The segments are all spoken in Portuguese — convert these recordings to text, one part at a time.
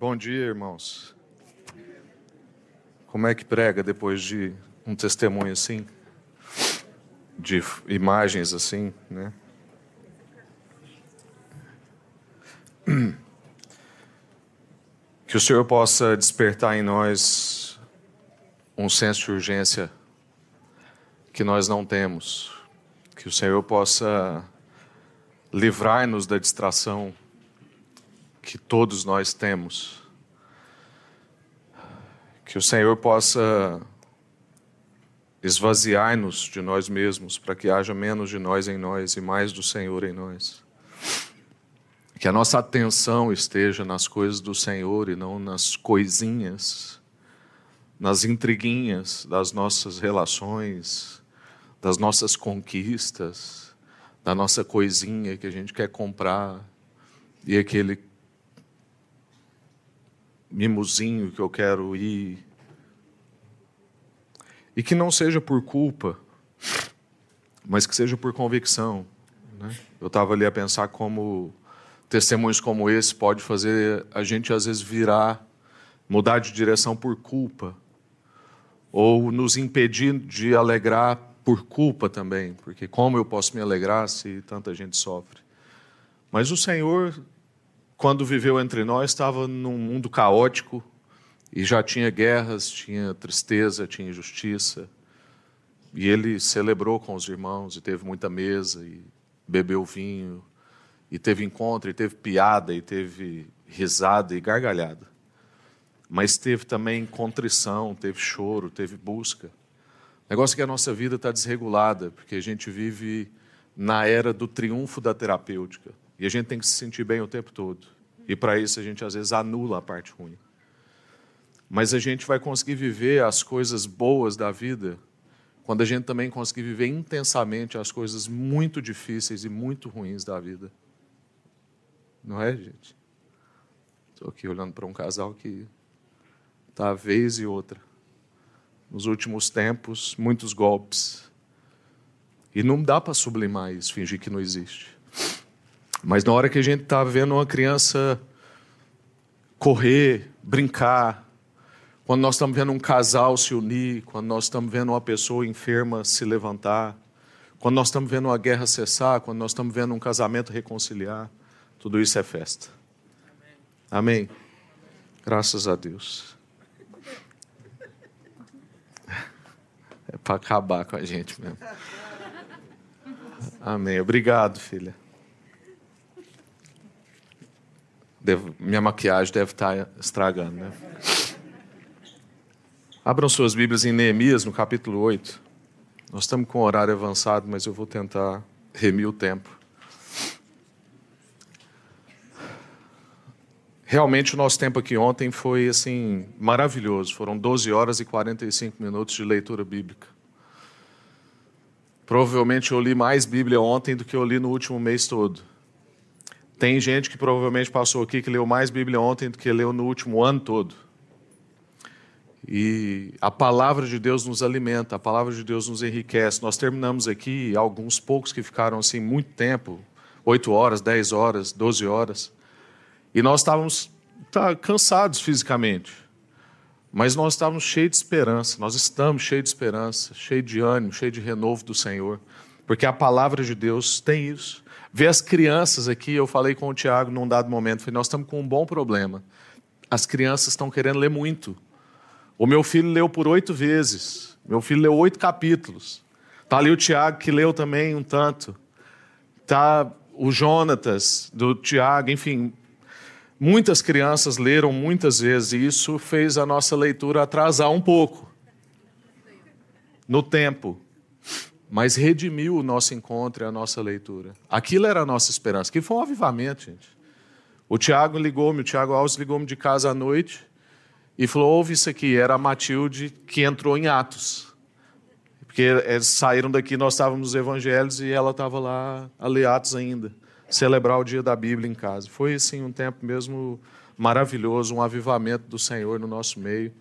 Bom dia, irmãos. Como é que prega depois de um testemunho assim? De imagens assim, né? Que o Senhor possa despertar em nós um senso de urgência que nós não temos. Que o Senhor possa livrar-nos da distração que todos nós temos. Que o Senhor possa esvaziar-nos de nós mesmos, para que haja menos de nós em nós e mais do Senhor em nós. Que a nossa atenção esteja nas coisas do Senhor e não nas coisinhas, nas intriguinhas das nossas relações, das nossas conquistas, da nossa coisinha que a gente quer comprar e aquele mimozinho que eu quero ir. E que não seja por culpa, mas que seja por convicção. Né? Eu estava ali a pensar como testemunhos como esse pode fazer a gente às vezes virar, mudar de direção por culpa, ou nos impedir de alegrar por culpa também, porque como eu posso me alegrar se tanta gente sofre? Mas o Senhor, quando viveu entre nós, estava num mundo caótico e já tinha guerras, tinha tristeza, tinha injustiça. E ele celebrou com os irmãos e teve muita mesa e bebeu vinho e teve encontro, e teve piada, e teve risada e gargalhada. Mas teve também contrição, teve choro, teve busca. Negócio que a nossa vida está desregulada, porque a gente vive na era do triunfo da terapêutica. E a gente tem que se sentir bem o tempo todo. E para isso a gente às vezes anula a parte ruim. Mas a gente vai conseguir viver as coisas boas da vida quando a gente também conseguir viver intensamente as coisas muito difíceis e muito ruins da vida. Não é, gente? Estou aqui olhando para um casal que está vez e outra. Nos últimos tempos, muitos golpes. E não dá para sublimar isso, fingir que não existe. Mas na hora que a gente está vendo uma criança correr, brincar, quando nós estamos vendo um casal se unir, quando nós estamos vendo uma pessoa enferma se levantar, quando nós estamos vendo uma guerra cessar, quando nós estamos vendo um casamento reconciliar, tudo isso é festa. Amém? Graças a Deus. É para acabar com a gente mesmo. Amém. Obrigado, filha. Minha maquiagem deve estar estragando, né? Abram suas Bíblias em Neemias, no capítulo 8. Nós estamos com o horário avançado, mas eu vou tentar remir o tempo. Realmente o nosso tempo aqui ontem foi assim maravilhoso. Foram 12 horas e 45 minutos de leitura bíblica. Provavelmente eu li mais Bíblia ontem do que eu li no último mês todo. Tem gente que provavelmente passou aqui que leu mais Bíblia ontem do que leu no último ano todo. E a palavra de Deus nos alimenta, a palavra de Deus nos enriquece. Nós terminamos aqui, alguns poucos que ficaram assim muito tempo, 8 horas, 10 horas, 12 horas. E nós estávamos tá, cansados fisicamente, mas nós estávamos cheios de esperança, nós estamos cheios de esperança, cheios de ânimo, cheios de renovo do Senhor, porque a palavra de Deus tem isso. Ver as crianças aqui, eu falei com o Tiago num dado momento, falei, nós estamos com um bom problema. As crianças estão querendo ler muito. O meu filho leu por oito vezes, meu filho leu oito capítulos. Está ali o Tiago que leu também um tanto. Está o Jonatas, do Tiago, enfim, Muitas crianças leram muitas vezes e isso fez a nossa leitura atrasar um pouco no tempo, mas redimiu o nosso encontro e a nossa leitura. Aquilo era a nossa esperança, que foi um avivamento, gente. O Tiago ligou-me, o Tiago Alves ligou-me de casa à noite e falou: ouve isso aqui, era a Matilde que entrou em Atos. Porque eles saíram daqui, nós estávamos nos evangelhos e ela estava lá a ler Atos ainda celebrar o dia da Bíblia em casa. Foi assim um tempo mesmo maravilhoso, um avivamento do Senhor no nosso meio.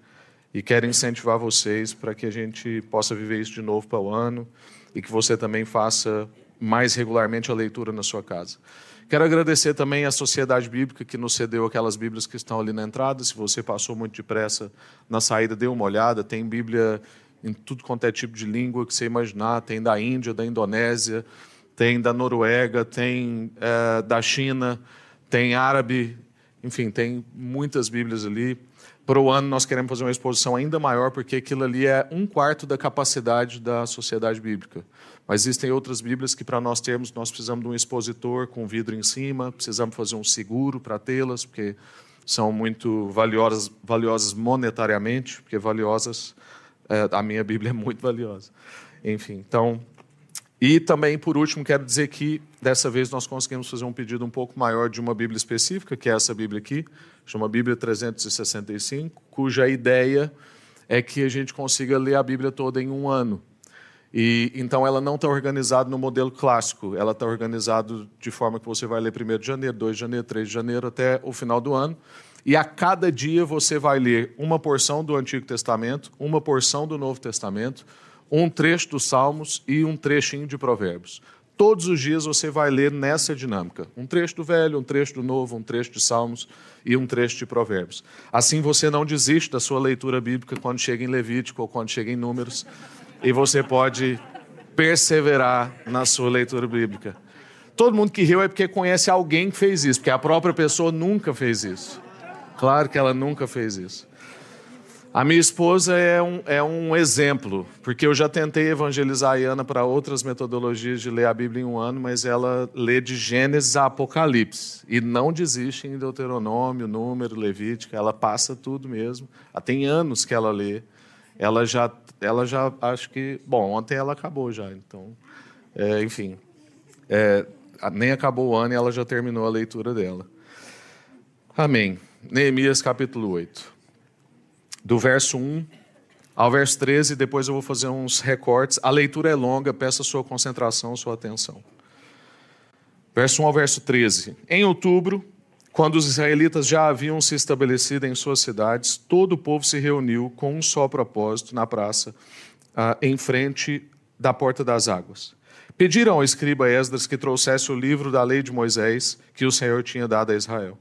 E quero incentivar vocês para que a gente possa viver isso de novo para o ano e que você também faça mais regularmente a leitura na sua casa. Quero agradecer também à Sociedade Bíblica que nos cedeu aquelas Bíblias que estão ali na entrada. Se você passou muito depressa na saída, dê uma olhada. Tem Bíblia em tudo quanto é tipo de língua que você imaginar. Tem da Índia, da Indonésia, tem da Noruega, tem é, da China, tem árabe, enfim, tem muitas Bíblias ali. Para o ano, nós queremos fazer uma exposição ainda maior, porque aquilo ali é um quarto da capacidade da sociedade bíblica. Mas existem outras Bíblias que, para nós termos, nós precisamos de um expositor com vidro em cima, precisamos fazer um seguro para tê-las, porque são muito valiosas, valiosas monetariamente, porque valiosas, é, a minha Bíblia é muito valiosa. Enfim, então. E também, por último, quero dizer que dessa vez nós conseguimos fazer um pedido um pouco maior de uma Bíblia específica, que é essa Bíblia aqui, chama Bíblia 365, cuja ideia é que a gente consiga ler a Bíblia toda em um ano. E então ela não está organizada no modelo clássico, ela está organizada de forma que você vai ler 1 de janeiro, 2 de janeiro, 3 de janeiro até o final do ano. E a cada dia você vai ler uma porção do Antigo Testamento, uma porção do Novo Testamento, um trecho dos Salmos e um trechinho de Provérbios. Todos os dias você vai ler nessa dinâmica. Um trecho do Velho, um trecho do Novo, um trecho de Salmos e um trecho de Provérbios. Assim você não desiste da sua leitura bíblica quando chega em Levítico ou quando chega em Números e você pode perseverar na sua leitura bíblica. Todo mundo que riu é porque conhece alguém que fez isso, porque a própria pessoa nunca fez isso. Claro que ela nunca fez isso. A minha esposa é um, é um exemplo, porque eu já tentei evangelizar a Iana para outras metodologias de ler a Bíblia em um ano, mas ela lê de Gênesis a Apocalipse e não desiste em Deuteronômio, Número, Levítico, ela passa tudo mesmo. Tem anos que ela lê. Ela já ela já acho que. Bom, ontem ela acabou já, então. É, enfim. É, nem acabou o ano e ela já terminou a leitura dela. Amém. Neemias capítulo 8. Do verso 1 ao verso 13, depois eu vou fazer uns recortes. A leitura é longa, peço a sua concentração, sua atenção. Verso 1 ao verso 13. Em outubro, quando os israelitas já haviam se estabelecido em suas cidades, todo o povo se reuniu com um só propósito na praça, ah, em frente da porta das águas. Pediram ao escriba Esdras que trouxesse o livro da lei de Moisés que o Senhor tinha dado a Israel.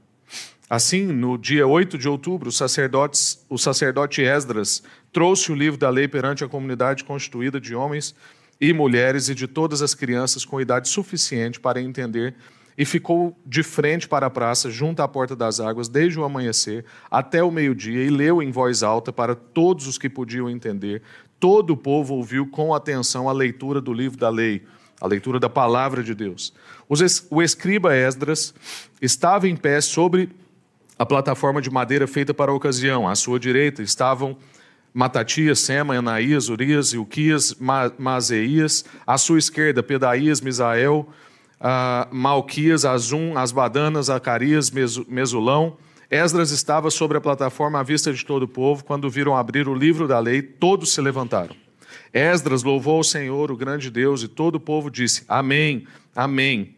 Assim, no dia 8 de outubro, o sacerdote Esdras trouxe o livro da lei perante a comunidade constituída de homens e mulheres e de todas as crianças com idade suficiente para entender e ficou de frente para a praça, junto à porta das águas, desde o amanhecer até o meio-dia, e leu em voz alta para todos os que podiam entender. Todo o povo ouviu com atenção a leitura do livro da lei, a leitura da palavra de Deus. O escriba Esdras estava em pé sobre a plataforma de madeira feita para a ocasião. À sua direita estavam Matatias, Sema, Anaías, Urias, Ilquias, Mazeias. À sua esquerda, Pedaías, Misael, uh, Malquias, Azum, Asbadanas, Acarias, Mesulão. Esdras estava sobre a plataforma à vista de todo o povo. Quando viram abrir o livro da lei, todos se levantaram. Esdras louvou o Senhor, o grande Deus, e todo o povo disse: Amém, Amém.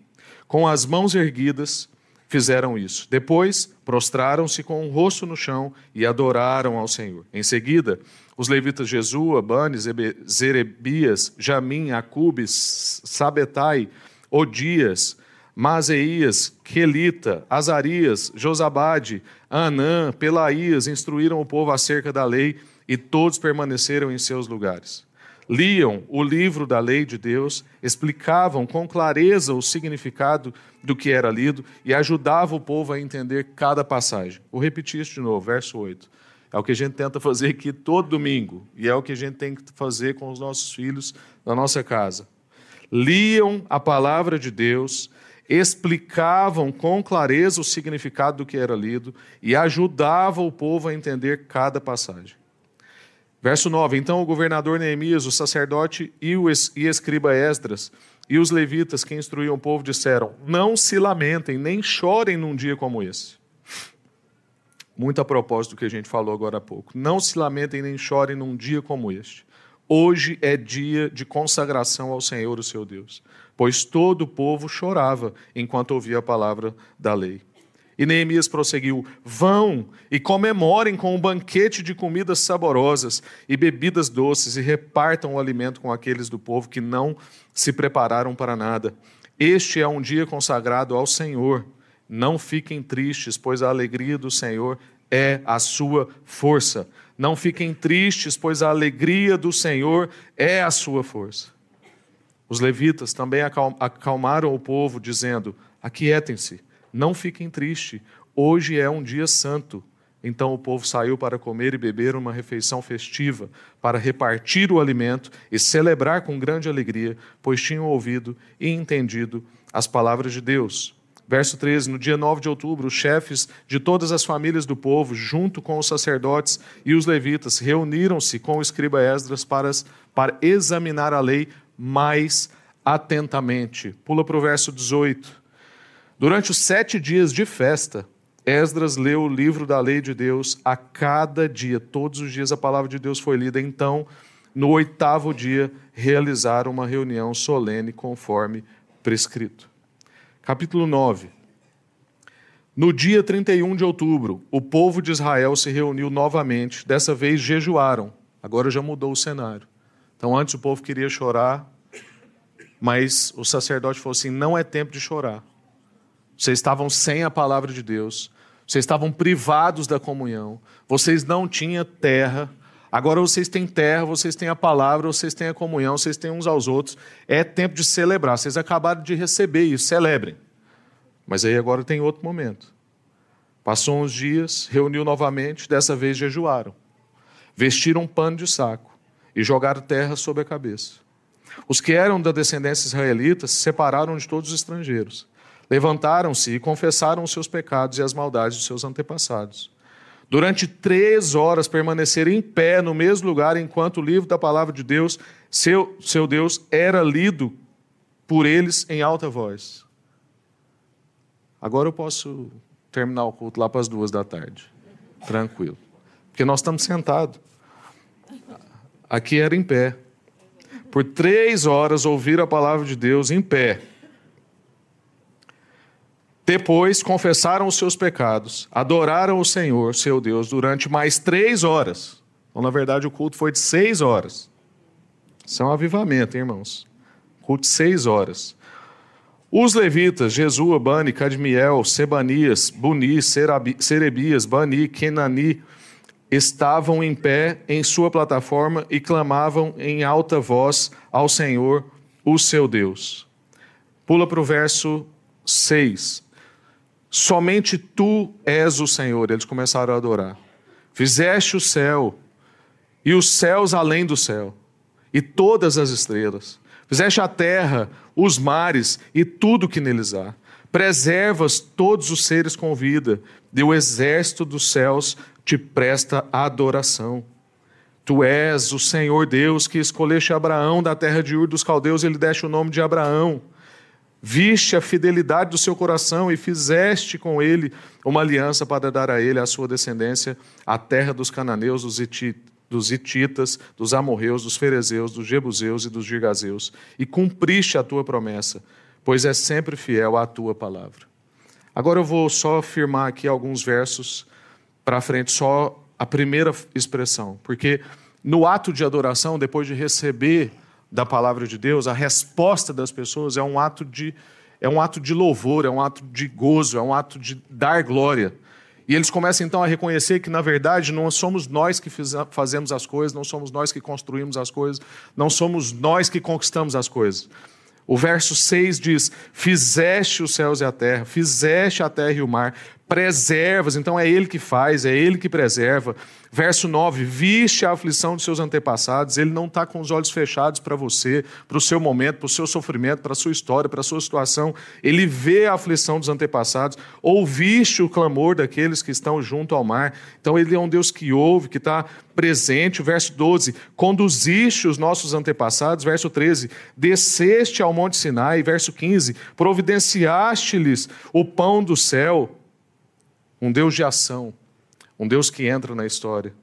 Com as mãos erguidas, fizeram isso. Depois, prostraram-se com o rosto no chão e adoraram ao Senhor. Em seguida, os levitas Jesua, Banes, Zerebias, Jamim, Acubes, Sabetai, Odias, Mazeias, Quelita, Azarias, Josabade, Anã, Pelaías instruíram o povo acerca da lei e todos permaneceram em seus lugares. Liam o livro da lei de Deus, explicavam com clareza o significado do que era lido e ajudavam o povo a entender cada passagem. Vou repetir isso de novo, verso 8. É o que a gente tenta fazer aqui todo domingo e é o que a gente tem que fazer com os nossos filhos na nossa casa liam a palavra de Deus, explicavam com clareza o significado do que era lido e ajudavam o povo a entender cada passagem. Verso 9: Então o governador Neemias, o sacerdote e o escriba Esdras e os levitas que instruíam o povo disseram: Não se lamentem, nem chorem num dia como esse. Muito a propósito do que a gente falou agora há pouco. Não se lamentem nem chorem num dia como este Hoje é dia de consagração ao Senhor, o seu Deus, pois todo o povo chorava enquanto ouvia a palavra da lei. E Neemias prosseguiu: Vão e comemorem com um banquete de comidas saborosas e bebidas doces, e repartam o alimento com aqueles do povo que não se prepararam para nada. Este é um dia consagrado ao Senhor. Não fiquem tristes, pois a alegria do Senhor é a sua força. Não fiquem tristes, pois a alegria do Senhor é a sua força. Os levitas também acalmaram o povo, dizendo: Aquietem-se, não fiquem tristes, hoje é um dia santo. Então o povo saiu para comer e beber uma refeição festiva, para repartir o alimento e celebrar com grande alegria, pois tinham ouvido e entendido as palavras de Deus. Verso 13: No dia 9 de outubro, os chefes de todas as famílias do povo, junto com os sacerdotes e os levitas, reuniram-se com o escriba Esdras para, para examinar a lei mais atentamente. Pula para o verso 18. Durante os sete dias de festa, Esdras leu o livro da lei de Deus a cada dia, todos os dias a palavra de Deus foi lida. Então, no oitavo dia, realizaram uma reunião solene conforme prescrito. Capítulo 9. No dia 31 de outubro, o povo de Israel se reuniu novamente, dessa vez jejuaram. Agora já mudou o cenário. Então, antes o povo queria chorar, mas o sacerdote falou assim: não é tempo de chorar. Vocês estavam sem a palavra de Deus, vocês estavam privados da comunhão, vocês não tinham terra, agora vocês têm terra, vocês têm a palavra, vocês têm a comunhão, vocês têm uns aos outros. É tempo de celebrar. Vocês acabaram de receber isso, celebrem. Mas aí agora tem outro momento. Passou uns dias, reuniu novamente, dessa vez jejuaram. Vestiram um pano de saco e jogaram terra sobre a cabeça. Os que eram da descendência israelita se separaram de todos os estrangeiros Levantaram-se e confessaram os seus pecados e as maldades dos seus antepassados. Durante três horas permaneceram em pé no mesmo lugar enquanto o livro da palavra de Deus, seu, seu Deus, era lido por eles em alta voz. Agora eu posso terminar o culto lá para as duas da tarde. Tranquilo. Porque nós estamos sentados. Aqui era em pé. Por três horas ouvir a palavra de Deus em pé. Depois confessaram os seus pecados, adoraram o Senhor, seu Deus, durante mais três horas. Então, na verdade, o culto foi de seis horas. Isso é um avivamento, hein, irmãos. Culto de seis horas. Os levitas, Jesua, Bani, Cadmiel, Sebanias, Buni, Serebias, Bani, Kenani, estavam em pé em sua plataforma e clamavam em alta voz ao Senhor, o seu Deus. Pula para o verso 6. Somente tu és o Senhor. Eles começaram a adorar. Fizeste o céu e os céus além do céu e todas as estrelas. Fizeste a terra, os mares e tudo que neles há. Preservas todos os seres com vida, e o exército dos céus te presta adoração. Tu és o Senhor Deus que escolheste Abraão da terra de Ur dos caldeus e lhe deste o nome de Abraão Viste a fidelidade do seu coração e fizeste com ele uma aliança para dar a ele, a sua descendência, a terra dos cananeus, dos, dos hititas, dos amorreus, dos ferezeus, dos jebuseus e dos gigazeus, e cumpriste a tua promessa, pois é sempre fiel à tua palavra. Agora eu vou só afirmar aqui alguns versos para frente, só a primeira expressão, porque no ato de adoração, depois de receber da palavra de Deus, a resposta das pessoas é um ato de é um ato de louvor, é um ato de gozo, é um ato de dar glória. E eles começam então a reconhecer que, na verdade, não somos nós que fazemos as coisas, não somos nós que construímos as coisas, não somos nós que conquistamos as coisas. O verso 6 diz: Fizeste os céus e a terra, fizeste a terra e o mar, preservas, então é Ele que faz, é Ele que preserva. Verso 9: Viste a aflição de seus antepassados, Ele não está com os olhos fechados para você, para o seu momento, para o seu sofrimento, para a sua história, para a sua situação. Ele vê a aflição dos antepassados, ouviste o clamor daqueles que estão junto ao mar. Então Ele é um Deus que ouve, que está presente. Verso 12: Conduziste os nossos antepassados. Verso 13: Desceste ao Monte Sinai. Verso 15: Providenciaste-lhes o pão do céu um Deus de ação, um Deus que entra na história,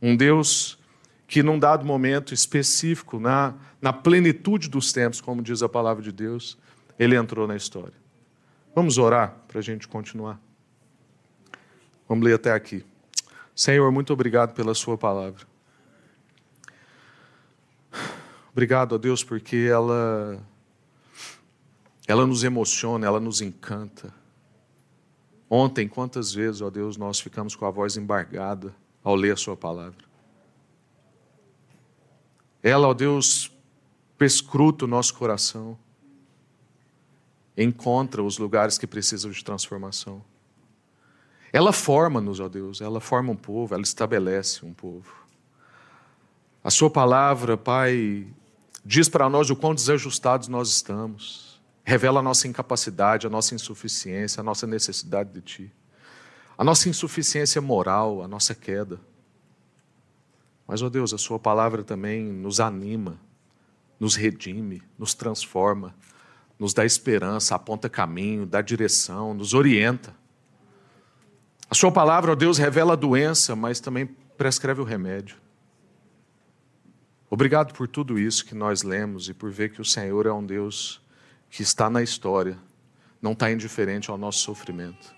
um Deus que, num dado momento específico, na, na plenitude dos tempos, como diz a palavra de Deus, ele entrou na história. Vamos orar para a gente continuar. Vamos ler até aqui. Senhor, muito obrigado pela Sua palavra. Obrigado a Deus porque ela ela nos emociona, ela nos encanta. Ontem, quantas vezes, ó Deus, nós ficamos com a voz embargada ao ler a Sua palavra. Ela, ó Deus, perscruta o nosso coração, encontra os lugares que precisam de transformação. Ela forma-nos, ó Deus, ela forma um povo, ela estabelece um povo. A Sua palavra, Pai, diz para nós o quão desajustados nós estamos, revela a nossa incapacidade, a nossa insuficiência, a nossa necessidade de Ti, a nossa insuficiência moral, a nossa queda. Mas, ó Deus, a Sua palavra também nos anima, nos redime, nos transforma, nos dá esperança, aponta caminho, dá direção, nos orienta. A Sua palavra, ó Deus, revela a doença, mas também prescreve o remédio. Obrigado por tudo isso que nós lemos e por ver que o Senhor é um Deus que está na história, não está indiferente ao nosso sofrimento.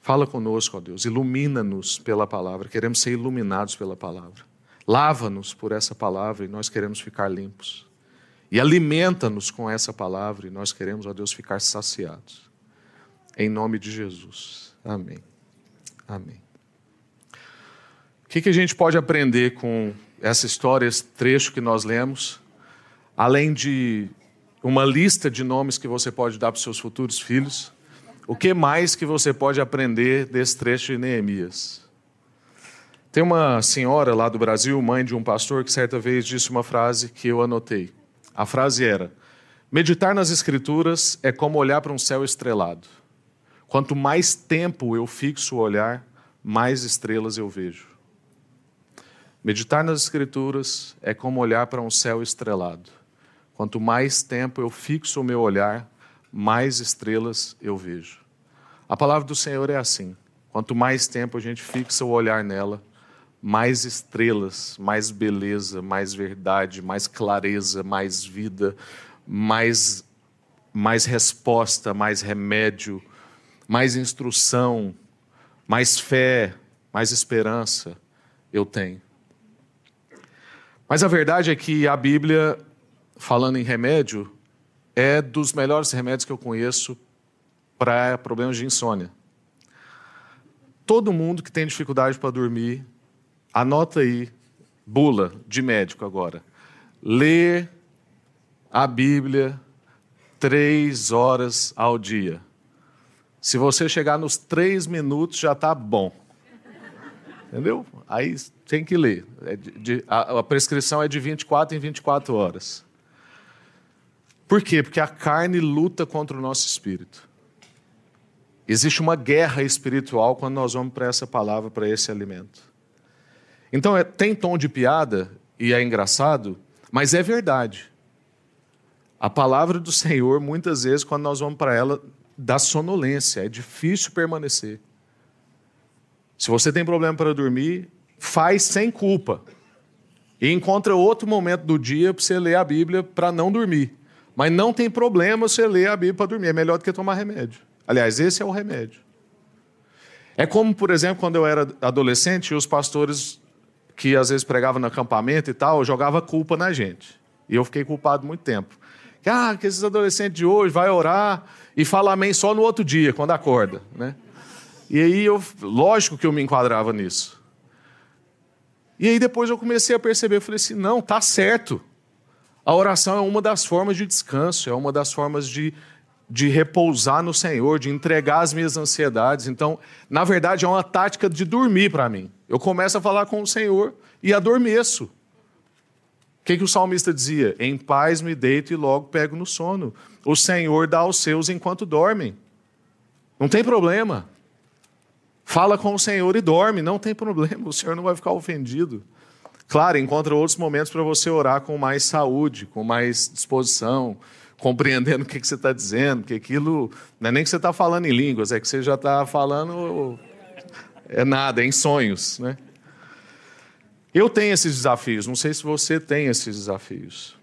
Fala conosco, ó Deus, ilumina-nos pela palavra, queremos ser iluminados pela palavra. Lava-nos por essa palavra e nós queremos ficar limpos. E alimenta-nos com essa palavra e nós queremos, ó Deus, ficar saciados. Em nome de Jesus. Amém. Amém. O que, que a gente pode aprender com essa história, esse trecho que nós lemos, além de uma lista de nomes que você pode dar para os seus futuros filhos, o que mais que você pode aprender desse trecho de Neemias? Tem uma senhora lá do Brasil, mãe de um pastor, que certa vez disse uma frase que eu anotei. A frase era: Meditar nas Escrituras é como olhar para um céu estrelado. Quanto mais tempo eu fixo o olhar, mais estrelas eu vejo. Meditar nas Escrituras é como olhar para um céu estrelado. Quanto mais tempo eu fixo o meu olhar, mais estrelas eu vejo. A palavra do Senhor é assim. Quanto mais tempo a gente fixa o olhar nela, mais estrelas, mais beleza, mais verdade, mais clareza, mais vida, mais, mais resposta, mais remédio, mais instrução, mais fé, mais esperança eu tenho. Mas a verdade é que a Bíblia, falando em remédio, é dos melhores remédios que eu conheço para problemas de insônia. Todo mundo que tem dificuldade para dormir, anota aí, bula de médico agora. Lê a Bíblia três horas ao dia. Se você chegar nos três minutos, já está bom. Entendeu? Aí tem que ler. É de, de, a, a prescrição é de 24 em 24 horas. Por quê? Porque a carne luta contra o nosso espírito. Existe uma guerra espiritual quando nós vamos para essa palavra, para esse alimento. Então, é, tem tom de piada e é engraçado, mas é verdade. A palavra do Senhor, muitas vezes, quando nós vamos para ela, dá sonolência, é difícil permanecer. Se você tem problema para dormir, faz sem culpa. E encontra outro momento do dia para você ler a Bíblia para não dormir. Mas não tem problema você ler a Bíblia para dormir. É melhor do que tomar remédio. Aliás, esse é o remédio. É como, por exemplo, quando eu era adolescente, os pastores que às vezes pregavam no acampamento e tal, jogavam culpa na gente. E eu fiquei culpado muito tempo. Ah, que esses adolescentes de hoje vai orar e fala amém só no outro dia, quando acorda, né? E aí, eu, lógico que eu me enquadrava nisso. E aí depois eu comecei a perceber, eu falei assim, não, tá certo. A oração é uma das formas de descanso, é uma das formas de, de repousar no Senhor, de entregar as minhas ansiedades. Então, na verdade, é uma tática de dormir para mim. Eu começo a falar com o Senhor e adormeço. O que, que o salmista dizia? Em paz me deito e logo pego no sono. O Senhor dá aos seus enquanto dormem. Não tem problema. Fala com o Senhor e dorme, não tem problema, o Senhor não vai ficar ofendido. Claro, encontra outros momentos para você orar com mais saúde, com mais disposição, compreendendo o que, que você está dizendo, que aquilo não é nem que você está falando em línguas, é que você já está falando é nada, é em sonhos, né? Eu tenho esses desafios, não sei se você tem esses desafios.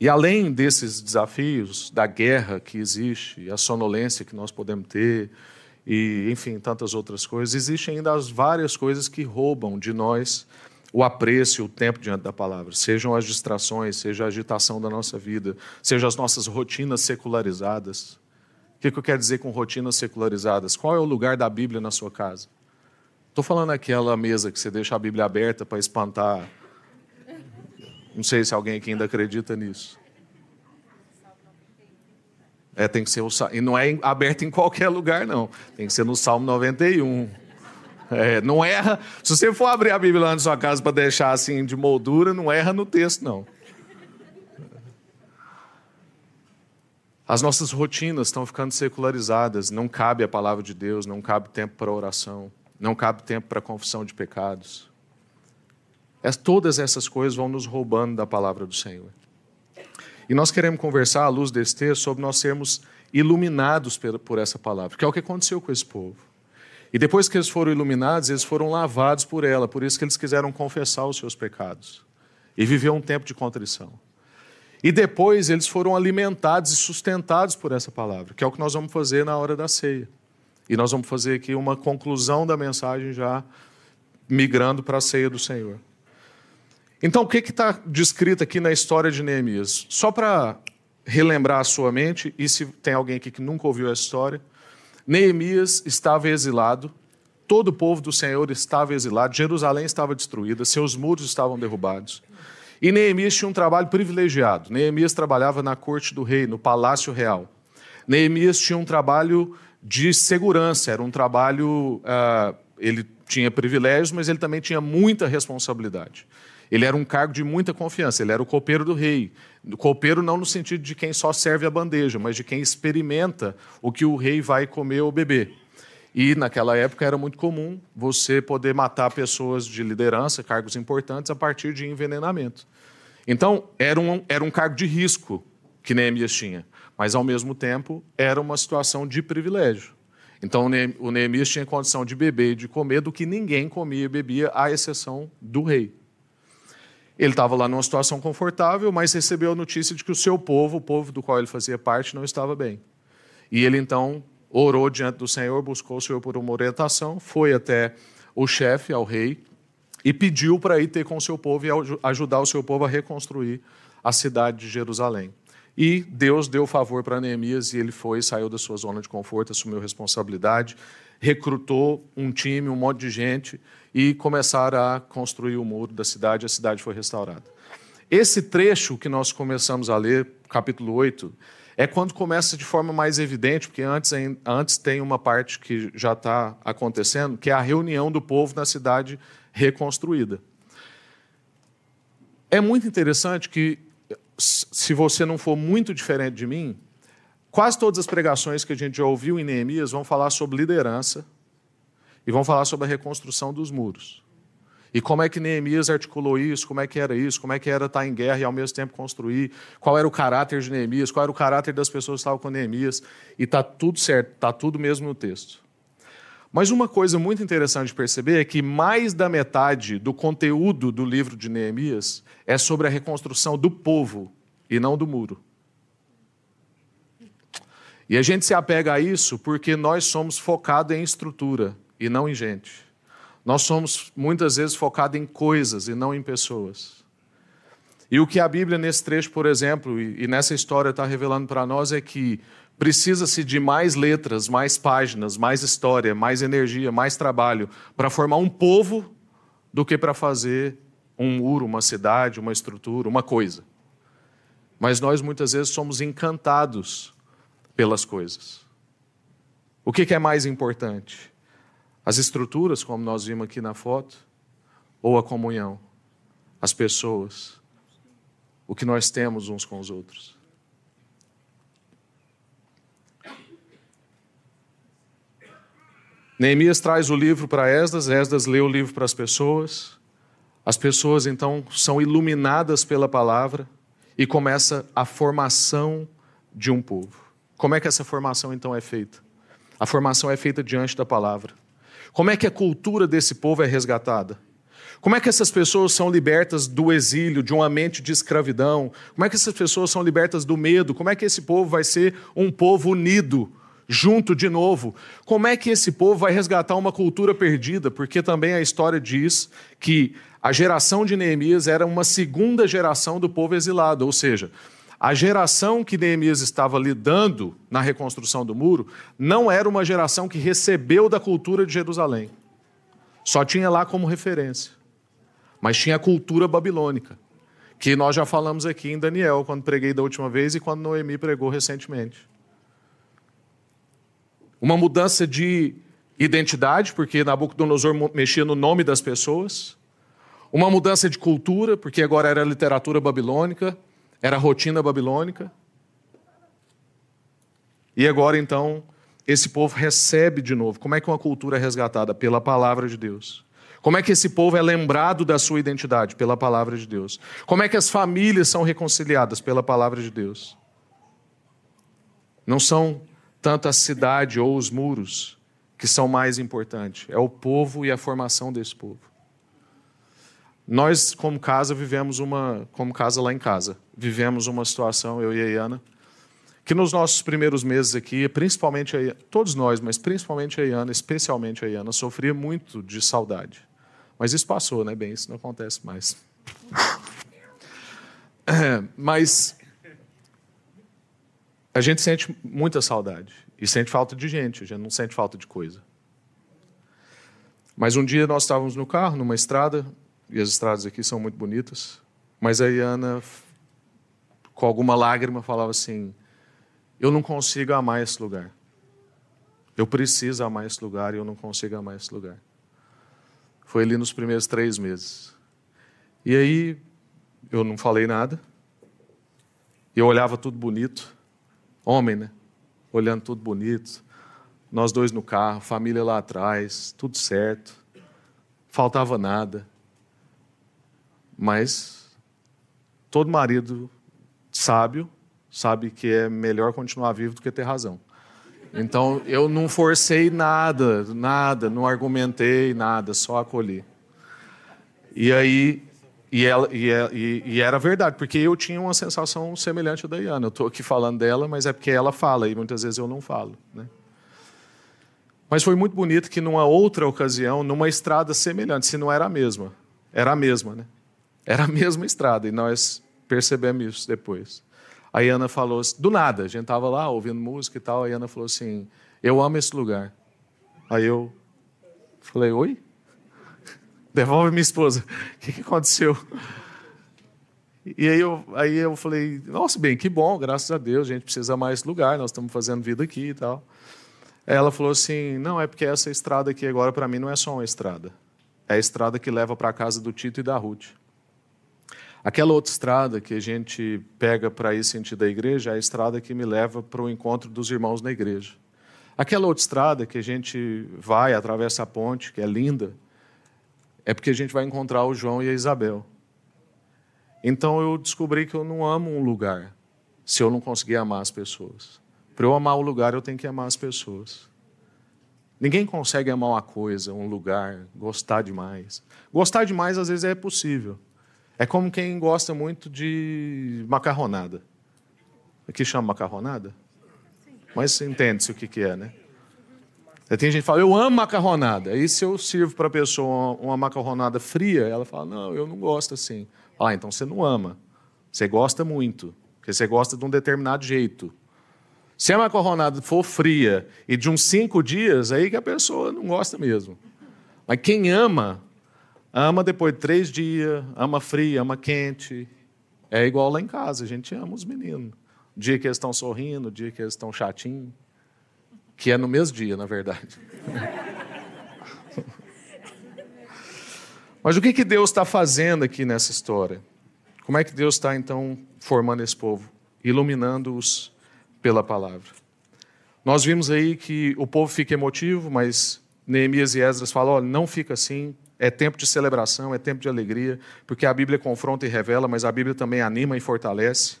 E além desses desafios, da guerra que existe, a sonolência que nós podemos ter, e, enfim, tantas outras coisas. Existem ainda as várias coisas que roubam de nós o apreço e o tempo diante da palavra, sejam as distrações, seja a agitação da nossa vida, sejam as nossas rotinas secularizadas. O que eu quero dizer com rotinas secularizadas? Qual é o lugar da Bíblia na sua casa? Estou falando aquela mesa que você deixa a Bíblia aberta para espantar. Não sei se alguém aqui ainda acredita nisso. É, tem que ser o E não é aberto em qualquer lugar, não. Tem que ser no Salmo 91. É, não erra. Se você for abrir a Bíblia lá na sua casa para deixar assim de moldura, não erra no texto, não. As nossas rotinas estão ficando secularizadas. Não cabe a palavra de Deus, não cabe tempo para oração, não cabe tempo para confissão de pecados. É, todas essas coisas vão nos roubando da palavra do Senhor. E nós queremos conversar à luz desse texto sobre nós sermos iluminados por essa palavra, que é o que aconteceu com esse povo. E depois que eles foram iluminados, eles foram lavados por ela, por isso que eles quiseram confessar os seus pecados e viver um tempo de contrição. E depois eles foram alimentados e sustentados por essa palavra, que é o que nós vamos fazer na hora da ceia. E nós vamos fazer aqui uma conclusão da mensagem já migrando para a ceia do Senhor. Então, o que está descrito aqui na história de Neemias? Só para relembrar a sua mente, e se tem alguém aqui que nunca ouviu a história, Neemias estava exilado, todo o povo do Senhor estava exilado, Jerusalém estava destruída, seus muros estavam derrubados. E Neemias tinha um trabalho privilegiado. Neemias trabalhava na corte do rei, no palácio real. Neemias tinha um trabalho de segurança, era um trabalho. Uh, ele tinha privilégios, mas ele também tinha muita responsabilidade. Ele era um cargo de muita confiança, ele era o copeiro do rei. Copeiro não no sentido de quem só serve a bandeja, mas de quem experimenta o que o rei vai comer ou beber. E naquela época era muito comum você poder matar pessoas de liderança, cargos importantes, a partir de envenenamento. Então, era um, era um cargo de risco que Neemias tinha, mas ao mesmo tempo era uma situação de privilégio. Então, o Neemias tinha condição de beber e de comer do que ninguém comia e bebia, à exceção do rei. Ele estava lá numa situação confortável, mas recebeu a notícia de que o seu povo, o povo do qual ele fazia parte, não estava bem. E ele então orou diante do Senhor, buscou o Senhor por uma orientação, foi até o chefe, ao rei, e pediu para ir ter com o seu povo e ajudar o seu povo a reconstruir a cidade de Jerusalém. E Deus deu favor para Neemias e ele foi, saiu da sua zona de conforto, assumiu responsabilidade, recrutou um time, um monte de gente e começaram a construir o muro da cidade, a cidade foi restaurada. Esse trecho que nós começamos a ler, capítulo 8, é quando começa de forma mais evidente, porque antes, antes tem uma parte que já está acontecendo, que é a reunião do povo na cidade reconstruída. É muito interessante que, se você não for muito diferente de mim, quase todas as pregações que a gente já ouviu em Neemias vão falar sobre liderança, e vão falar sobre a reconstrução dos muros. E como é que Neemias articulou isso, como é que era isso, como é que era estar em guerra e ao mesmo tempo construir, qual era o caráter de Neemias, qual era o caráter das pessoas que estavam com Neemias, e está tudo certo, está tudo mesmo no texto. Mas uma coisa muito interessante de perceber é que mais da metade do conteúdo do livro de Neemias é sobre a reconstrução do povo e não do muro. E a gente se apega a isso porque nós somos focados em estrutura e não em gente. Nós somos muitas vezes focados em coisas e não em pessoas. E o que a Bíblia, nesse trecho, por exemplo, e nessa história está revelando para nós é que precisa-se de mais letras, mais páginas, mais história, mais energia, mais trabalho para formar um povo do que para fazer um muro, uma cidade, uma estrutura, uma coisa. Mas nós muitas vezes somos encantados pelas coisas. O que é mais importante? As estruturas, como nós vimos aqui na foto, ou a comunhão, as pessoas, o que nós temos uns com os outros. Neemias traz o livro para Esdras, Esdras lê o livro para as pessoas, as pessoas então são iluminadas pela palavra e começa a formação de um povo. Como é que essa formação então é feita? A formação é feita diante da palavra. Como é que a cultura desse povo é resgatada? Como é que essas pessoas são libertas do exílio, de uma mente de escravidão? Como é que essas pessoas são libertas do medo? Como é que esse povo vai ser um povo unido junto de novo. Como é que esse povo vai resgatar uma cultura perdida? Porque também a história diz que a geração de Neemias era uma segunda geração do povo exilado, ou seja, a geração que Neemias estava lidando na reconstrução do muro não era uma geração que recebeu da cultura de Jerusalém. Só tinha lá como referência. Mas tinha a cultura babilônica, que nós já falamos aqui em Daniel, quando preguei da última vez e quando Noemi pregou recentemente. Uma mudança de identidade, porque Nabucodonosor mexia no nome das pessoas. Uma mudança de cultura, porque agora era literatura babilônica, era rotina babilônica. E agora então, esse povo recebe de novo. Como é que uma cultura é resgatada? Pela palavra de Deus. Como é que esse povo é lembrado da sua identidade? Pela palavra de Deus. Como é que as famílias são reconciliadas? Pela palavra de Deus. Não são tanto a cidade ou os muros que são mais importantes, é o povo e a formação desse povo. Nós, como casa, vivemos uma, como casa lá em casa, vivemos uma situação, eu e a Iana, que nos nossos primeiros meses aqui, principalmente a, todos nós, mas principalmente a Iana, especialmente a Iana, sofria muito de saudade. Mas isso passou, né? Bem, isso não acontece mais. É, mas a gente sente muita saudade. E sente falta de gente, a gente não sente falta de coisa. Mas um dia nós estávamos no carro, numa estrada, e as estradas aqui são muito bonitas, mas a Iana, com alguma lágrima, falava assim: Eu não consigo amar esse lugar. Eu preciso amar esse lugar e eu não consigo amar esse lugar. Foi ali nos primeiros três meses. E aí, eu não falei nada. Eu olhava tudo bonito. Homem, né? Olhando tudo bonito. Nós dois no carro, família lá atrás, tudo certo. Faltava nada. Mas todo marido sábio sabe que é melhor continuar vivo do que ter razão. Então eu não forcei nada, nada, não argumentei nada, só acolhi. E aí e, ela, e, e, e, era verdade, porque eu tinha uma sensação semelhante à da Iana. Eu estou aqui falando dela, mas é porque ela fala, e muitas vezes eu não falo. Né? Mas foi muito bonito que, numa outra ocasião, numa estrada semelhante, se não era a mesma, era a mesma, né? Era a mesma estrada, e nós percebemos isso depois. A Iana falou, do nada, a gente estava lá ouvindo música e tal, a Iana falou assim: Eu amo esse lugar. Aí eu falei: Oi? devolve minha esposa. O que, que aconteceu? E aí eu, aí eu falei, nossa, bem, que bom, graças a Deus, a gente precisa mais lugar, nós estamos fazendo vida aqui e tal. Ela falou assim, não, é porque essa estrada aqui agora para mim não é só uma estrada. É a estrada que leva para a casa do Tito e da Ruth. Aquela outra estrada que a gente pega para ir sentido da igreja é a estrada que me leva para o encontro dos irmãos na igreja. Aquela outra estrada que a gente vai, atravessa a ponte, que é linda, é porque a gente vai encontrar o João e a Isabel. Então eu descobri que eu não amo um lugar se eu não conseguir amar as pessoas. Para eu amar o lugar, eu tenho que amar as pessoas. Ninguém consegue amar uma coisa, um lugar, gostar demais. Gostar demais às vezes é possível. É como quem gosta muito de macarronada. Aqui chama macarronada? Mas entende-se o que, que é, né? Tem gente que fala, eu amo macarronada. Aí se eu sirvo para a pessoa uma, macarronada fria, ela fala, não, eu não gosto assim. Ah, então você não ama. Você gosta muito, porque você gosta de um determinado jeito. Se a macarronada for fria e de uns cinco dias, aí que a pessoa não gosta mesmo. Mas quem ama, ama depois de três dias, ama fria, ama quente. É igual lá em casa, a gente ama os meninos. O dia que eles estão sorrindo, o dia que eles estão chatinhos que é no mesmo dia, na verdade. Mas o que, que Deus está fazendo aqui nessa história? Como é que Deus está, então, formando esse povo? Iluminando-os pela palavra. Nós vimos aí que o povo fica emotivo, mas Neemias e Esdras falam: olha, não fica assim, é tempo de celebração, é tempo de alegria, porque a Bíblia confronta e revela, mas a Bíblia também anima e fortalece.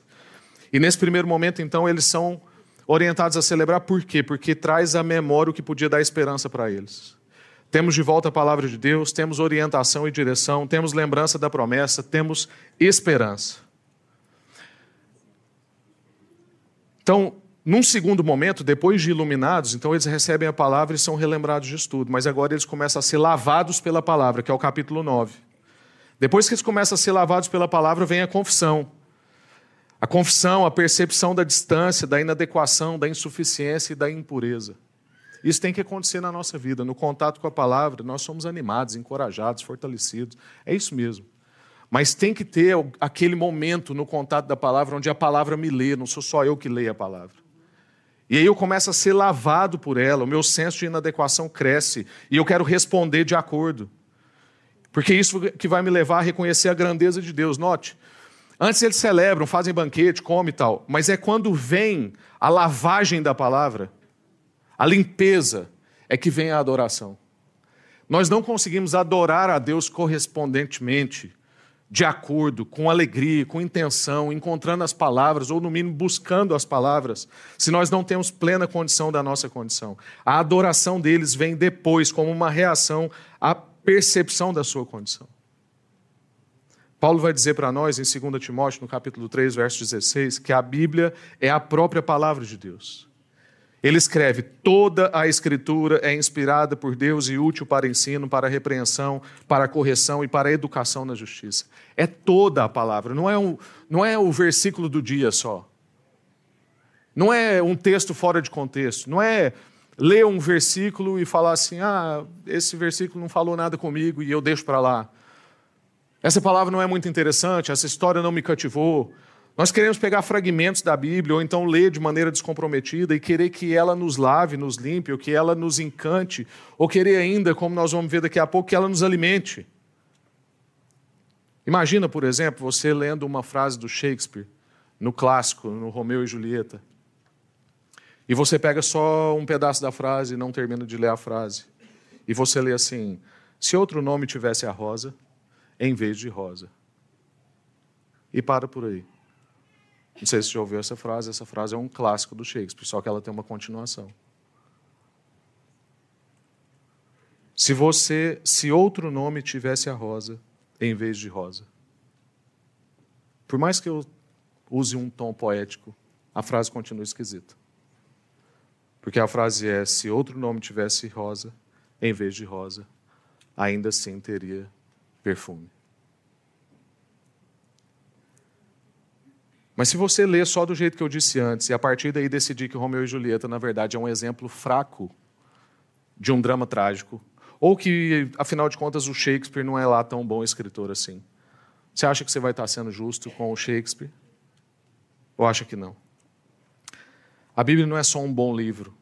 E nesse primeiro momento, então, eles são orientados a celebrar por quê? Porque traz à memória o que podia dar esperança para eles. Temos de volta a palavra de Deus, temos orientação e direção, temos lembrança da promessa, temos esperança. Então, num segundo momento, depois de iluminados, então eles recebem a palavra e são relembrados de tudo, mas agora eles começam a ser lavados pela palavra, que é o capítulo 9. Depois que eles começam a ser lavados pela palavra, vem a confissão. A confissão, a percepção da distância, da inadequação, da insuficiência e da impureza. Isso tem que acontecer na nossa vida. No contato com a palavra, nós somos animados, encorajados, fortalecidos. É isso mesmo. Mas tem que ter aquele momento no contato da palavra onde a palavra me lê, não sou só eu que leio a palavra. E aí eu começo a ser lavado por ela, o meu senso de inadequação cresce e eu quero responder de acordo. Porque isso que vai me levar a reconhecer a grandeza de Deus. Note, antes eles celebram, fazem banquete, comem e tal, mas é quando vem a lavagem da palavra, a limpeza, é que vem a adoração. Nós não conseguimos adorar a Deus correspondentemente de acordo, com alegria, com intenção, encontrando as palavras, ou no mínimo buscando as palavras, se nós não temos plena condição da nossa condição. A adoração deles vem depois, como uma reação à percepção da sua condição. Paulo vai dizer para nós, em 2 Timóteo, no capítulo 3, verso 16, que a Bíblia é a própria palavra de Deus. Ele escreve: toda a Escritura é inspirada por Deus e útil para ensino, para repreensão, para correção e para educação na justiça. É toda a palavra, não é, um, não é o versículo do dia só. Não é um texto fora de contexto. Não é ler um versículo e falar assim: ah, esse versículo não falou nada comigo e eu deixo para lá. Essa palavra não é muito interessante, essa história não me cativou. Nós queremos pegar fragmentos da Bíblia, ou então ler de maneira descomprometida e querer que ela nos lave, nos limpe, ou que ela nos encante, ou querer ainda, como nós vamos ver daqui a pouco, que ela nos alimente. Imagina, por exemplo, você lendo uma frase do Shakespeare, no clássico, no Romeu e Julieta, e você pega só um pedaço da frase e não termina de ler a frase. E você lê assim: se outro nome tivesse a rosa, em vez de rosa. E para por aí. Não sei se você já ouviu essa frase, essa frase é um clássico do Shakespeare, só que ela tem uma continuação. Se você, se outro nome tivesse a rosa em vez de rosa. Por mais que eu use um tom poético, a frase continua esquisita. Porque a frase é: se outro nome tivesse rosa em vez de rosa, ainda assim teria perfume. Mas se você ler só do jeito que eu disse antes, e a partir daí decidir que Romeu e Julieta, na verdade, é um exemplo fraco de um drama trágico, ou que, afinal de contas, o Shakespeare não é lá tão bom escritor assim, você acha que você vai estar sendo justo com o Shakespeare? Ou acha que não? A Bíblia não é só um bom livro,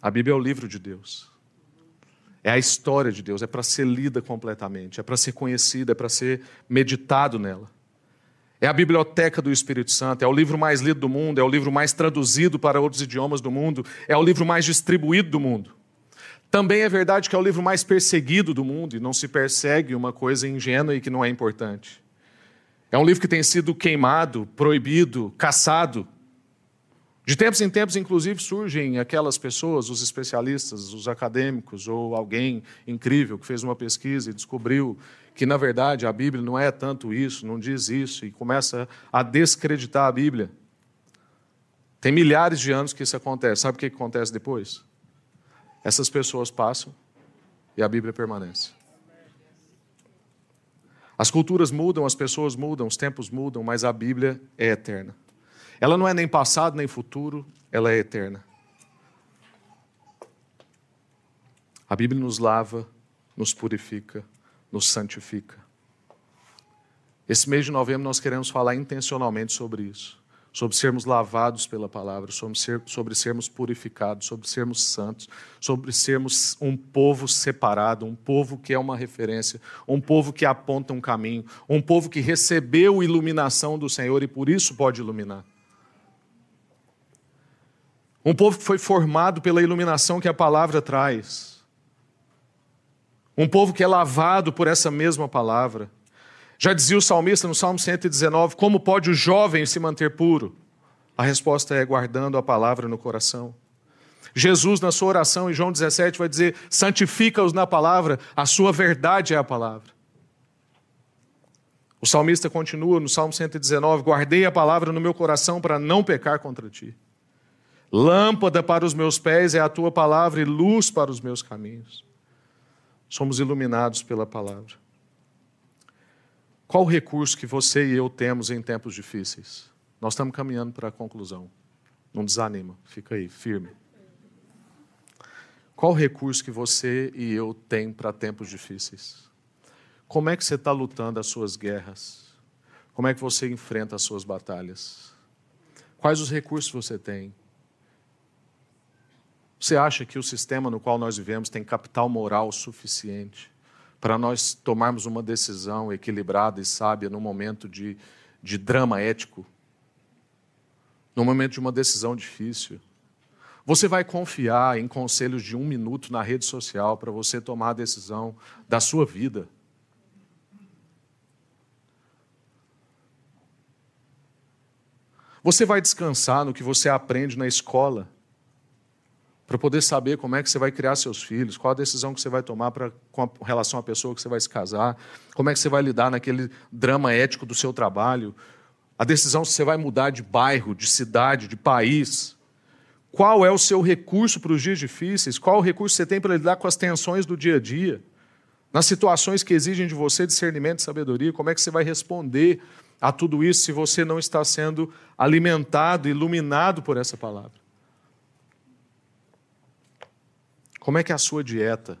a Bíblia é o livro de Deus. É a história de Deus, é para ser lida completamente, é para ser conhecida, é para ser meditado nela. É a biblioteca do Espírito Santo, é o livro mais lido do mundo, é o livro mais traduzido para outros idiomas do mundo, é o livro mais distribuído do mundo. Também é verdade que é o livro mais perseguido do mundo, e não se persegue uma coisa ingênua e que não é importante. É um livro que tem sido queimado, proibido, caçado. De tempos em tempos, inclusive, surgem aquelas pessoas, os especialistas, os acadêmicos, ou alguém incrível que fez uma pesquisa e descobriu que na verdade a Bíblia não é tanto isso, não diz isso, e começa a descreditar a Bíblia. Tem milhares de anos que isso acontece. Sabe o que acontece depois? Essas pessoas passam e a Bíblia permanece. As culturas mudam, as pessoas mudam, os tempos mudam, mas a Bíblia é eterna. Ela não é nem passado nem futuro, ela é eterna. A Bíblia nos lava, nos purifica, nos santifica. Esse mês de novembro nós queremos falar intencionalmente sobre isso, sobre sermos lavados pela palavra, sobre, ser, sobre sermos purificados, sobre sermos santos, sobre sermos um povo separado, um povo que é uma referência, um povo que aponta um caminho, um povo que recebeu iluminação do Senhor e por isso pode iluminar. Um povo que foi formado pela iluminação que a palavra traz. Um povo que é lavado por essa mesma palavra. Já dizia o salmista no Salmo 119: Como pode o jovem se manter puro? A resposta é guardando a palavra no coração. Jesus, na sua oração em João 17, vai dizer: santifica-os na palavra, a sua verdade é a palavra. O salmista continua no Salmo 119: Guardei a palavra no meu coração para não pecar contra ti. Lâmpada para os meus pés é a tua palavra e luz para os meus caminhos. Somos iluminados pela palavra. Qual o recurso que você e eu temos em tempos difíceis? Nós estamos caminhando para a conclusão. Não desanima, fica aí, firme. Qual o recurso que você e eu tem para tempos difíceis? Como é que você está lutando as suas guerras? Como é que você enfrenta as suas batalhas? Quais os recursos você tem? Você acha que o sistema no qual nós vivemos tem capital moral suficiente para nós tomarmos uma decisão equilibrada e sábia no momento de, de drama ético? No momento de uma decisão difícil? Você vai confiar em conselhos de um minuto na rede social para você tomar a decisão da sua vida? Você vai descansar no que você aprende na escola? Para poder saber como é que você vai criar seus filhos, qual a decisão que você vai tomar pra, com relação à pessoa que você vai se casar, como é que você vai lidar naquele drama ético do seu trabalho, a decisão se você vai mudar de bairro, de cidade, de país. Qual é o seu recurso para os dias difíceis? Qual o recurso que você tem para lidar com as tensões do dia a dia? Nas situações que exigem de você discernimento e sabedoria, como é que você vai responder a tudo isso se você não está sendo alimentado, iluminado por essa palavra? Como é que é a sua dieta?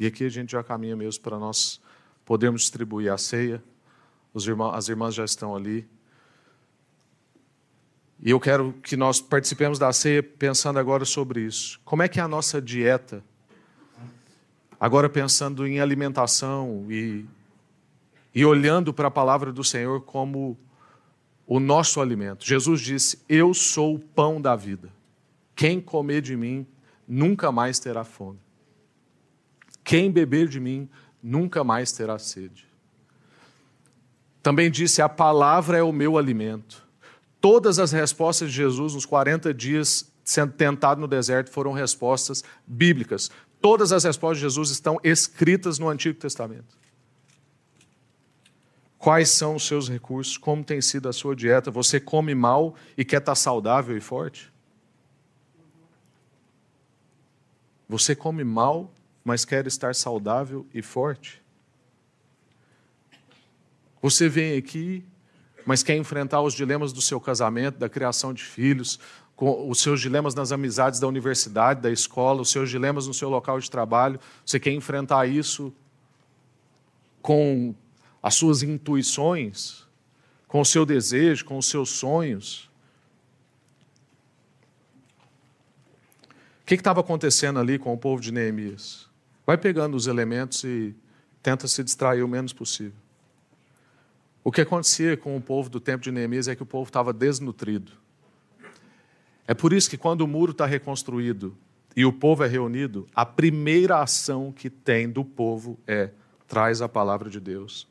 E aqui a gente já caminha mesmo para nós podermos distribuir a ceia. Irmãos, as irmãs já estão ali. E eu quero que nós participemos da ceia pensando agora sobre isso. Como é que é a nossa dieta? Agora pensando em alimentação e, e olhando para a palavra do Senhor como o nosso alimento. Jesus disse: Eu sou o pão da vida. Quem comer de mim nunca mais terá fome. Quem beber de mim nunca mais terá sede. Também disse: A palavra é o meu alimento. Todas as respostas de Jesus nos 40 dias sendo tentado no deserto foram respostas bíblicas. Todas as respostas de Jesus estão escritas no Antigo Testamento. Quais são os seus recursos? Como tem sido a sua dieta? Você come mal e quer estar saudável e forte? Você come mal, mas quer estar saudável e forte? Você vem aqui, mas quer enfrentar os dilemas do seu casamento, da criação de filhos, os seus dilemas nas amizades da universidade, da escola, os seus dilemas no seu local de trabalho. Você quer enfrentar isso com as suas intuições, com o seu desejo, com os seus sonhos. Que estava acontecendo ali com o povo de Neemias? Vai pegando os elementos e tenta se distrair o menos possível. O que acontecia com o povo do tempo de Neemias é que o povo estava desnutrido. É por isso que quando o muro está reconstruído e o povo é reunido, a primeira ação que tem do povo é traz a palavra de Deus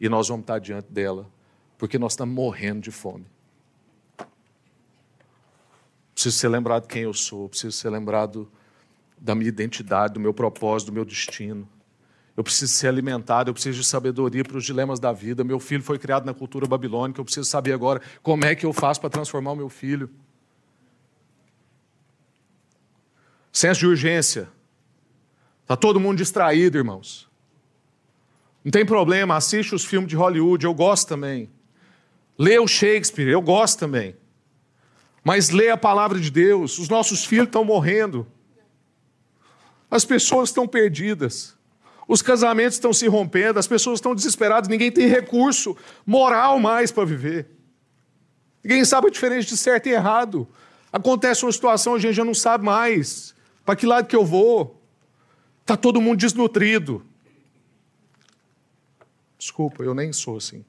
e nós vamos estar diante dela, porque nós estamos morrendo de fome. Preciso ser lembrado de quem eu sou, preciso ser lembrado da minha identidade, do meu propósito, do meu destino. Eu preciso ser alimentado, eu preciso de sabedoria para os dilemas da vida. Meu filho foi criado na cultura babilônica, eu preciso saber agora como é que eu faço para transformar o meu filho. Senso de urgência. Está todo mundo distraído, irmãos. Não tem problema, assiste os filmes de Hollywood, eu gosto também. Lê o Shakespeare, eu gosto também. Mas lê a palavra de Deus. Os nossos filhos estão morrendo. As pessoas estão perdidas. Os casamentos estão se rompendo, as pessoas estão desesperadas, ninguém tem recurso moral mais para viver. Ninguém sabe a diferença de certo e errado. Acontece uma situação, a gente já não sabe mais para que lado que eu vou. Está todo mundo desnutrido. Desculpa, eu nem sou assim.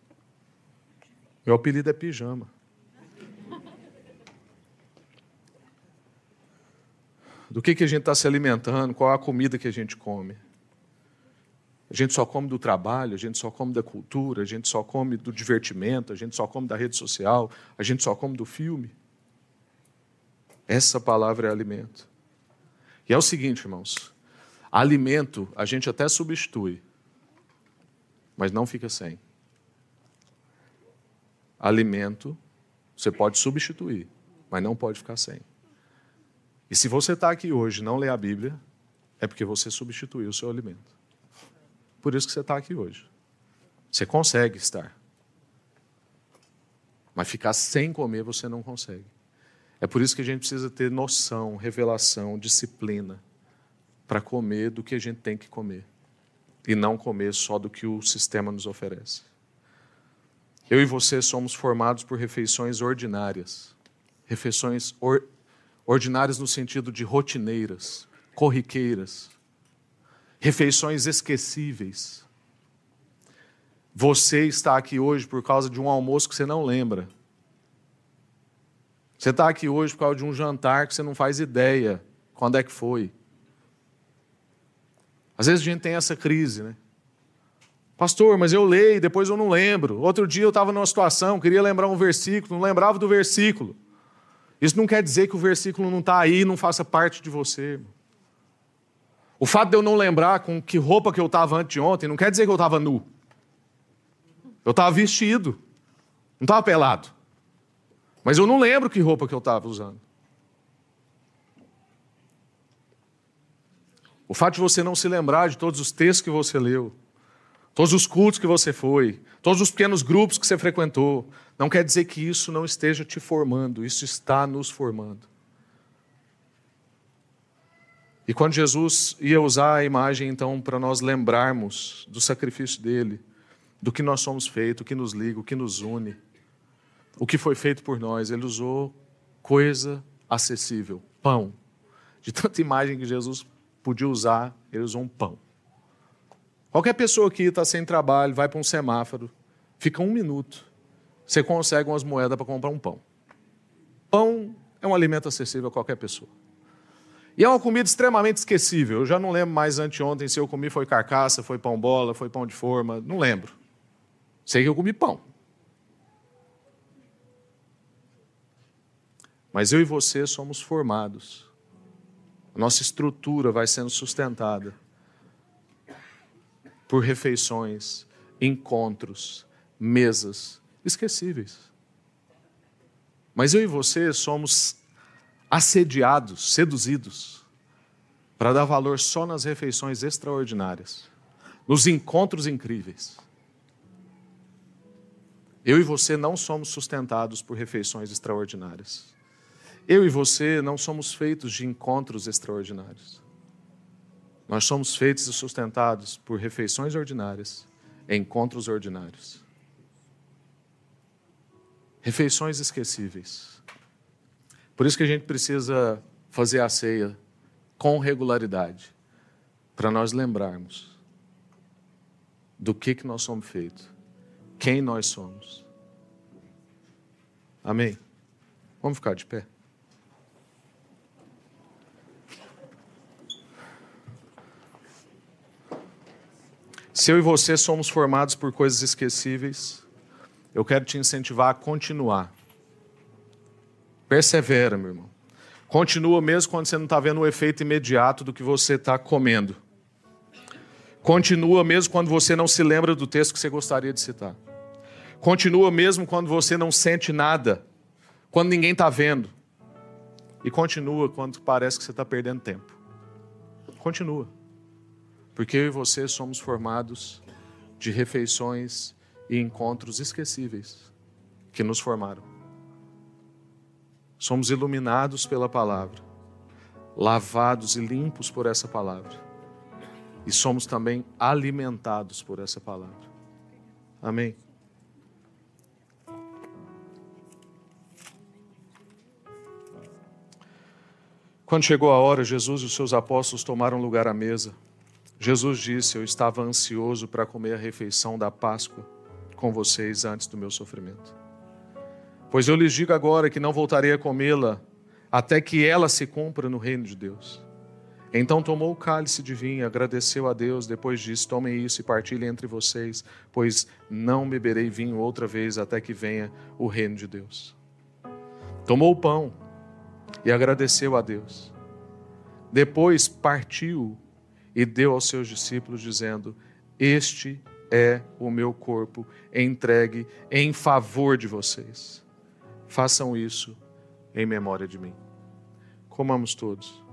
Meu apelido é pijama. Do que, que a gente está se alimentando, qual a comida que a gente come. A gente só come do trabalho, a gente só come da cultura, a gente só come do divertimento, a gente só come da rede social, a gente só come do filme. Essa palavra é alimento. E é o seguinte, irmãos: alimento a gente até substitui, mas não fica sem. Alimento você pode substituir, mas não pode ficar sem. E se você está aqui hoje e não lê a Bíblia, é porque você substituiu o seu alimento. Por isso que você está aqui hoje. Você consegue estar. Mas ficar sem comer você não consegue. É por isso que a gente precisa ter noção, revelação, disciplina para comer do que a gente tem que comer e não comer só do que o sistema nos oferece. Eu e você somos formados por refeições ordinárias, refeições or, ordinárias no sentido de rotineiras, corriqueiras, refeições esquecíveis. Você está aqui hoje por causa de um almoço que você não lembra. Você está aqui hoje por causa de um jantar que você não faz ideia quando é que foi. Às vezes a gente tem essa crise, né? Pastor, mas eu leio, depois eu não lembro. Outro dia eu estava numa situação, queria lembrar um versículo, não lembrava do versículo. Isso não quer dizer que o versículo não está aí, não faça parte de você. O fato de eu não lembrar com que roupa que eu estava anteontem não quer dizer que eu estava nu. Eu estava vestido, não estava pelado. Mas eu não lembro que roupa que eu estava usando. O fato de você não se lembrar de todos os textos que você leu, todos os cultos que você foi, todos os pequenos grupos que você frequentou, não quer dizer que isso não esteja te formando, isso está nos formando. E quando Jesus ia usar a imagem, então, para nós lembrarmos do sacrifício dele, do que nós somos feitos, o que nos liga, o que nos une, o que foi feito por nós, ele usou coisa acessível, pão. De tanta imagem que Jesus podia usar, ele usou um pão. Qualquer pessoa que está sem trabalho, vai para um semáforo, fica um minuto, você consegue umas moedas para comprar um pão. Pão é um alimento acessível a qualquer pessoa. E é uma comida extremamente esquecível. Eu já não lembro mais anteontem se eu comi foi carcaça, foi pão bola, foi pão de forma, não lembro. Sei que eu comi pão. Mas eu e você somos formados. A nossa estrutura vai sendo sustentada por refeições, encontros, mesas esquecíveis. Mas eu e você somos assediados, seduzidos, para dar valor só nas refeições extraordinárias, nos encontros incríveis. Eu e você não somos sustentados por refeições extraordinárias. Eu e você não somos feitos de encontros extraordinários. Nós somos feitos e sustentados por refeições ordinárias, encontros ordinários. Refeições esquecíveis. Por isso que a gente precisa fazer a ceia com regularidade, para nós lembrarmos do que, que nós somos feitos, quem nós somos. Amém? Vamos ficar de pé. Se eu e você somos formados por coisas esquecíveis, eu quero te incentivar a continuar. Persevera, meu irmão. Continua mesmo quando você não está vendo o efeito imediato do que você está comendo. Continua mesmo quando você não se lembra do texto que você gostaria de citar. Continua mesmo quando você não sente nada, quando ninguém está vendo. E continua quando parece que você está perdendo tempo. Continua. Porque eu e você somos formados de refeições e encontros esquecíveis que nos formaram. Somos iluminados pela palavra, lavados e limpos por essa palavra. E somos também alimentados por essa palavra. Amém. Quando chegou a hora, Jesus e os seus apóstolos tomaram lugar à mesa. Jesus disse: Eu estava ansioso para comer a refeição da Páscoa com vocês antes do meu sofrimento. Pois eu lhes digo agora que não voltarei a comê-la até que ela se cumpra no reino de Deus. Então tomou o cálice de vinho, agradeceu a Deus, depois disse: Tomem isso e partilhem entre vocês, pois não beberei vinho outra vez até que venha o reino de Deus. Tomou o pão e agradeceu a Deus. Depois partiu e deu aos seus discípulos, dizendo: Este é o meu corpo entregue em favor de vocês. Façam isso em memória de mim. Comamos todos.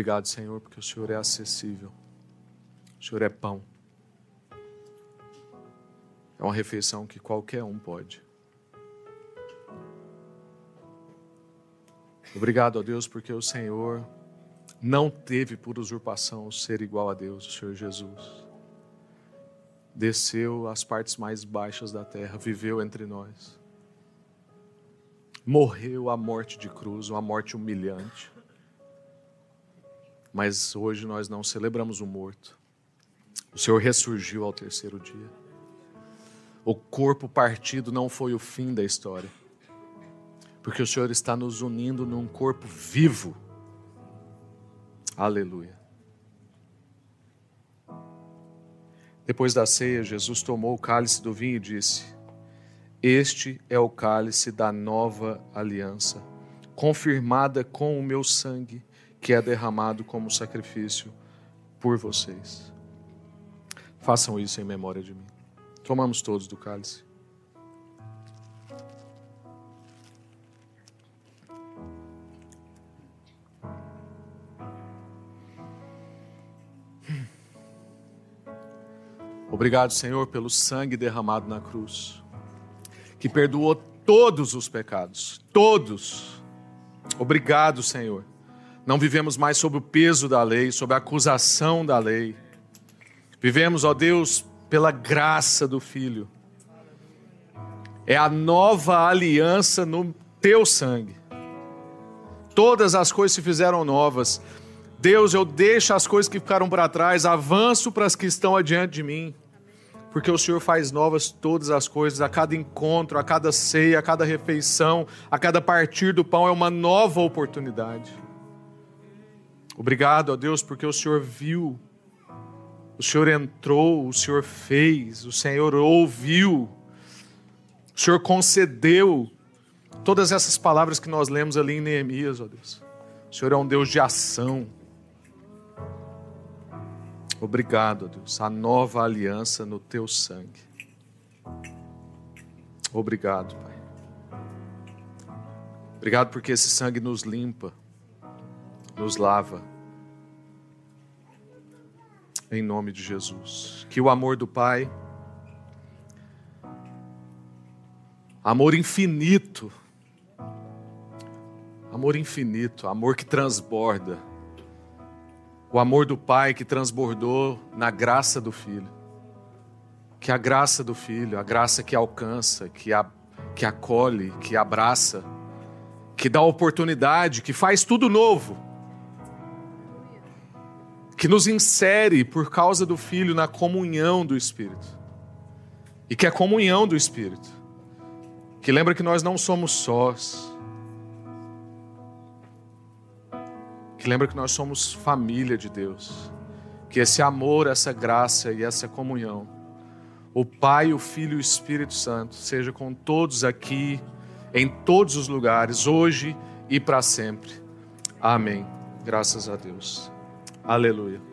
Obrigado, Senhor, porque o Senhor é acessível. O Senhor é pão. É uma refeição que qualquer um pode. Obrigado a Deus porque o Senhor não teve por usurpação ser igual a Deus, o Senhor Jesus. Desceu às partes mais baixas da terra, viveu entre nós. Morreu a morte de cruz, uma morte humilhante. Mas hoje nós não celebramos o morto. O Senhor ressurgiu ao terceiro dia. O corpo partido não foi o fim da história. Porque o Senhor está nos unindo num corpo vivo. Aleluia. Depois da ceia, Jesus tomou o cálice do vinho e disse: Este é o cálice da nova aliança, confirmada com o meu sangue, que é derramado como sacrifício por vocês. Façam isso em memória de mim. Tomamos todos do cálice. Obrigado, Senhor, pelo sangue derramado na cruz, que perdoou todos os pecados, todos. Obrigado, Senhor. Não vivemos mais sob o peso da lei, sob a acusação da lei. Vivemos, ó Deus, pela graça do Filho. É a nova aliança no teu sangue. Todas as coisas se fizeram novas. Deus, eu deixo as coisas que ficaram para trás, avanço para as que estão adiante de mim. Porque o Senhor faz novas todas as coisas, a cada encontro, a cada ceia, a cada refeição, a cada partir do pão é uma nova oportunidade. Obrigado, ó Deus, porque o Senhor viu o Senhor entrou, o Senhor fez, o Senhor ouviu, o Senhor concedeu. Todas essas palavras que nós lemos ali em Neemias, ó Deus. O Senhor é um Deus de ação. Obrigado, ó Deus, a nova aliança no teu sangue. Obrigado, Pai. Obrigado porque esse sangue nos limpa, nos lava em nome de Jesus. Que o amor do Pai, amor infinito, amor infinito, amor que transborda, o amor do Pai que transbordou na graça do Filho. Que a graça do Filho, a graça que alcança, que, a, que acolhe, que abraça, que dá oportunidade, que faz tudo novo que nos insere por causa do Filho na comunhão do Espírito. E que é a comunhão do Espírito, que lembra que nós não somos sós, que lembra que nós somos família de Deus, que esse amor, essa graça e essa comunhão, o Pai, o Filho e o Espírito Santo, seja com todos aqui, em todos os lugares, hoje e para sempre. Amém. Graças a Deus. Aleluia.